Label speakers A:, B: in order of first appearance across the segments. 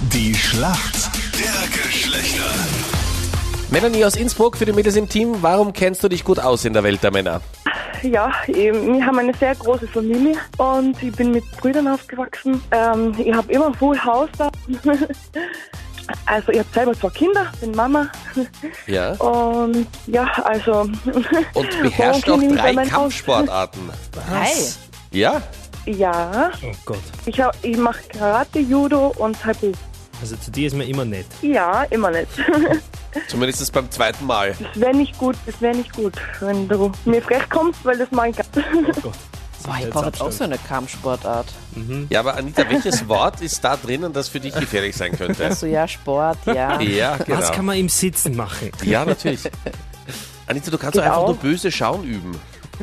A: Die Schlacht der Geschlechter.
B: Melanie aus Innsbruck für die Mädels im Team. Warum kennst du dich gut aus in der Welt der Männer?
C: Ja, eben, wir haben eine sehr große Familie und ich bin mit Brüdern aufgewachsen. Ähm, ich habe immer Full House da. Also ich habe selber zwei Kinder, bin Mama
B: Ja.
C: und ja, also
B: Und beherrscht auch drei Kampfsportarten.
D: Drei.
B: Ja?
C: ja,
D: Oh Gott.
C: ich, hab- ich mache Karate, Judo und Tabu.
D: Also zu dir ist man immer nett.
C: Ja, immer nicht.
B: Zumindest beim zweiten Mal.
C: Das wäre nicht gut, das wäre nicht gut, wenn du mir frech kommst, weil das ich gar
D: Oh Gott.
E: Boah, ich brauche jetzt auch so eine Kampfsportart.
B: Ja, aber Anita, welches Wort ist da drinnen, das für dich gefährlich sein könnte?
E: Also ja, Sport, ja.
B: Ja, genau.
D: Was kann man im Sitzen machen?
B: Ja, natürlich. Anita, du kannst doch
C: Genau.
B: einfach nur böse Schauen üben.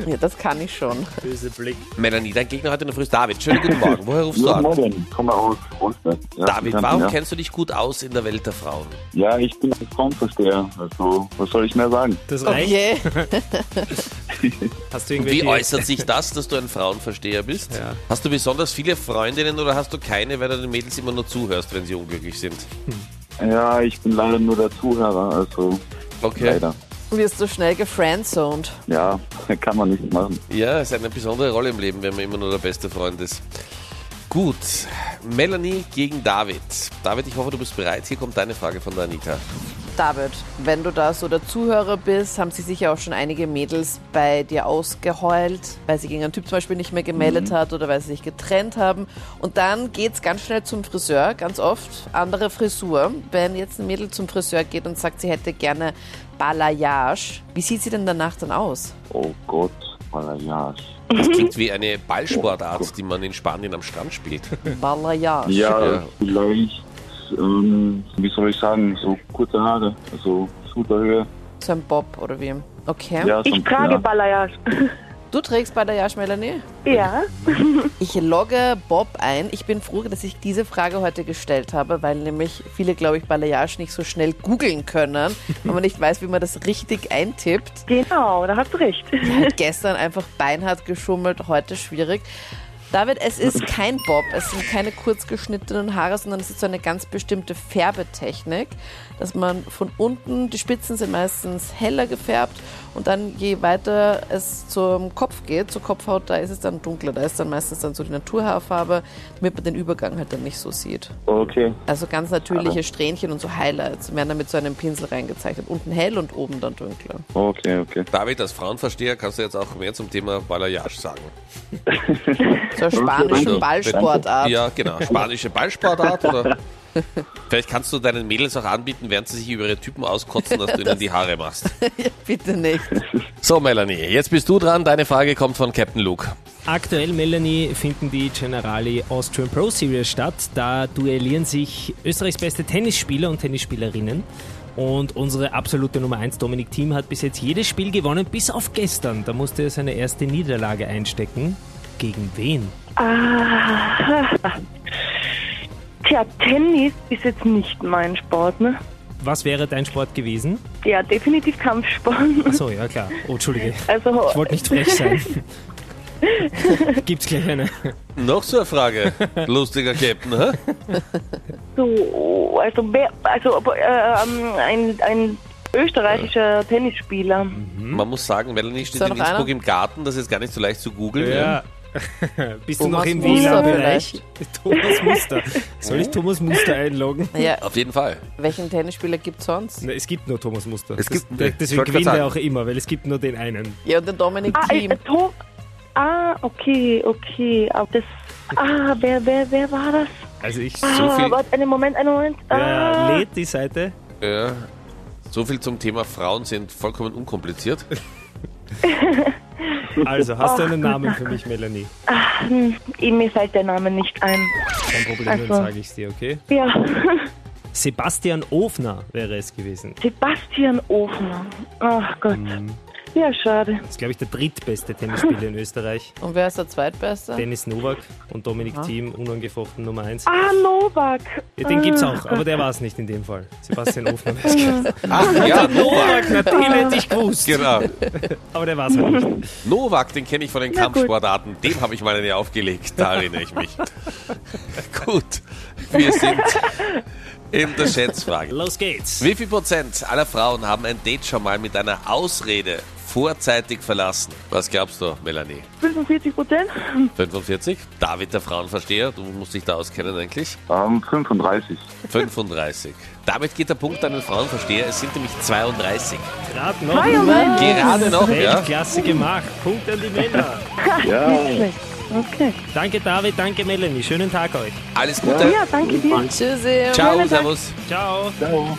E: Ja. Das kann ich schon.
D: Böse Blick.
B: Melanie, dein Gegner heute in der Früh ist David. Schönen guten Morgen. Woher rufst du
F: Guten
B: an?
F: Morgen, komme aus Rundstedt. Ja,
B: David, warum
F: ja.
B: kennst du dich gut aus in der Welt der Frauen?
F: Ja, ich bin ein Frauenversteher. Also, was soll ich mehr sagen?
D: Das reicht.
E: Okay.
D: Hast du irgendwelche...
B: wie äußert sich das, dass du ein Frauenversteher bist?
D: Ja.
B: Hast du besonders viele Freundinnen oder hast du keine, weil du den Mädels immer nur zuhörst, wenn sie unglücklich sind?
F: Ja, ich bin leider nur der Zuhörer, also
B: Okay.
F: leider.
E: Wirst du schnell gefriendzoned.
F: Ja, kann man nicht machen.
B: Ja, es ist eine besondere Rolle im Leben, wenn man immer nur der beste Freund ist. Gut, Melanie gegen David. David, ich hoffe, du bist bereit. Hier kommt deine Frage von der Anita.
E: David, wenn du da so der Zuhörer bist, haben sich sicher auch schon einige Mädels bei dir ausgeheult, weil sie gegen einen Typ zum Beispiel nicht mehr gemeldet hat oder weil sie sich getrennt haben. Und dann geht's ganz schnell zum Friseur, ganz oft andere Frisur. Wenn jetzt ein Mädel zum Friseur geht und sagt, sie hätte gerne Balayage, wie sieht sie denn danach dann aus?
F: Oh Gott, Balayage.
B: Das klingt wie eine Ballsportart, die man in Spanien am Strand spielt.
E: Balayage.
F: Ja,
B: Ja.
F: vielleicht, ähm, wie soll ich sagen, so kurze Haare, also Schulterhöhe.
E: So ein Bob oder wie? Okay.
F: Ja,
C: Ich trage
F: ja.
C: Balayage.
E: Du trägst Balayage, Melanie?
C: Ja,
E: Ich logge Bob ein. Ich bin froh, dass ich diese Frage heute gestellt habe, weil nämlich viele, glaube ich, Balayage nicht so schnell googeln können, wenn man nicht weiß, wie man das richtig eintippt.
C: genau, da hast du recht.
E: Gestern einfach beinhart geschummelt, heute schwierig. David, es ist kein Bob, es sind keine kurz geschnittenen Haare, sondern es ist so eine ganz bestimmte Färbetechnik, dass man von unten, die Spitzen sind meistens heller gefärbt und dann je weiter es zum Kopf geht, zur Kopfhaut, da ist es dann dunkler, da ist dann meistens dann so die Naturhaarfarbe, damit man den Übergang halt dann nicht so sieht.
F: Okay,
E: Also ganz natürliche Strähnchen und so Highlights werden dann mit so einem Pinsel reingezeichnet, unten hell und oben dann dunkler.
F: okay, okay.
B: David, als Frauenversteher kannst du jetzt auch mehr zum Thema Balayage sagen.
E: So eine spanische
F: danke.
E: Ballsportart.
B: Ja, genau. Spanische Ballsportart oder? Vielleicht kannst du deinen Mädels auch anbieten, während sie sich über ihre Typen auskotzen, dass du ihnen die Haare machst.
E: Bitte nicht.
B: So, Melanie, jetzt bist du dran. Deine Frage kommt von Captain Luke.
D: Aktuell, Melanie, finden die Generali Austrian Pro Series statt. Da duellieren sich Österreichs beste Tennisspieler und Tennisspielerinnen. Und unsere absolute Nummer 1 Dominik Thiem hat bis jetzt jedes Spiel gewonnen, bis auf gestern. Da musste er seine erste Niederlage einstecken. Gegen wen?
C: Tja, Tennis ist jetzt nicht mein Sport, ne?
D: Was wäre dein Sport gewesen?
C: Ja, definitiv Kampfsport.
D: Achso, ja klar. Oh, Entschuldige.
C: Also,
D: Ich wollte nicht frech sein. Gibt's gleich eine.
B: Noch so eine Frage, lustiger Captain, hä?
C: so, also, wer, also äh, ähm, ein, ein österreichischer Tennisspieler.
B: Man muss sagen, Melanie steht in
E: noch einer?
B: Innsbruck im Garten, das ist gar nicht so leicht zu googeln.
D: Ja. Bist du noch
E: Thomas
D: im WLAN-Bereich? Thomas Muster. Soll ich Thomas Muster einloggen?
E: Ja,
B: Auf jeden Fall.
E: welchen Tennisspieler gibt es sonst?
D: Na, es gibt nur Thomas Muster.
B: Es gibt-
D: das, deswegen wir
B: sagen.
D: auch immer, weil es gibt nur den einen.
E: Ja, und den Dominik
C: Ah,
E: Thiem.
C: äh, ah, okay, okay. Aber das. Ah, wer, wer, wer war das?
D: Also ich
B: So
C: ah,
B: viel-
C: warte, einen Moment, einen Moment.
D: ja,
C: Ah,
D: lädt die Seite.
B: Ja. So viel zum Thema Frauen sind vollkommen unkompliziert.
D: Also, hast du einen Namen für mich, Melanie?
C: hm, mir fällt der Name nicht ein.
D: Kein Problem,
C: Also-
D: dann sage ich dir, okay?
C: Ja,
D: Sebastian Ofner wäre es gewesen.
C: Sebastian Ofner. Ach Gott. Ja, schade.
D: Das ist, glaube ich, der drittbeste Tennisspieler in Österreich.
E: Und wer ist der Zweitbeste?
D: Dennis Nowak und Dominik Thiem, unangefochten Nummer 1.
C: Ah, Novak.
D: Ja, den gibt's
C: Ah.
D: auch, aber der war es nicht in dem Fall. Sebastian Ofner gewesen.
B: Ach ja, Novak.
D: Nowak, natürlich hätte ich gewusst.
B: Genau.
D: Aber der war es halt nicht.
B: Novak, den kenne ich von den
C: Na gut.
B: Kampfsportarten. Dem habe ich mal eine aufgelegt. Da erinnere ich mich. gut, wir sind in der Schätzfrage.
D: Los geht's.
B: Wie viel Prozent aller Frauen haben ein Date schon mal mit einer Ausrede vorzeitig verlassen? Was glaubst du, Melanie?
C: 45 Prozent.
B: 45? David, der Frauenversteher, du musst dich da auskennen eigentlich.
F: Ähm, 35.
B: 35. Damit geht der Punkt an den Frauenversteher. Es sind nämlich 32.
D: Gerade noch.
B: Gerade noch, ja.
D: Weltklasse gemacht. Punkt an die Männer.
F: Ja.
C: Okay.
D: Danke David, danke Melanie. Schönen Tag euch.
B: Alles Gute.
C: Ja, danke dir.
E: Tschüssi.
B: Ciao, servus.
D: Ciao.
F: ciao.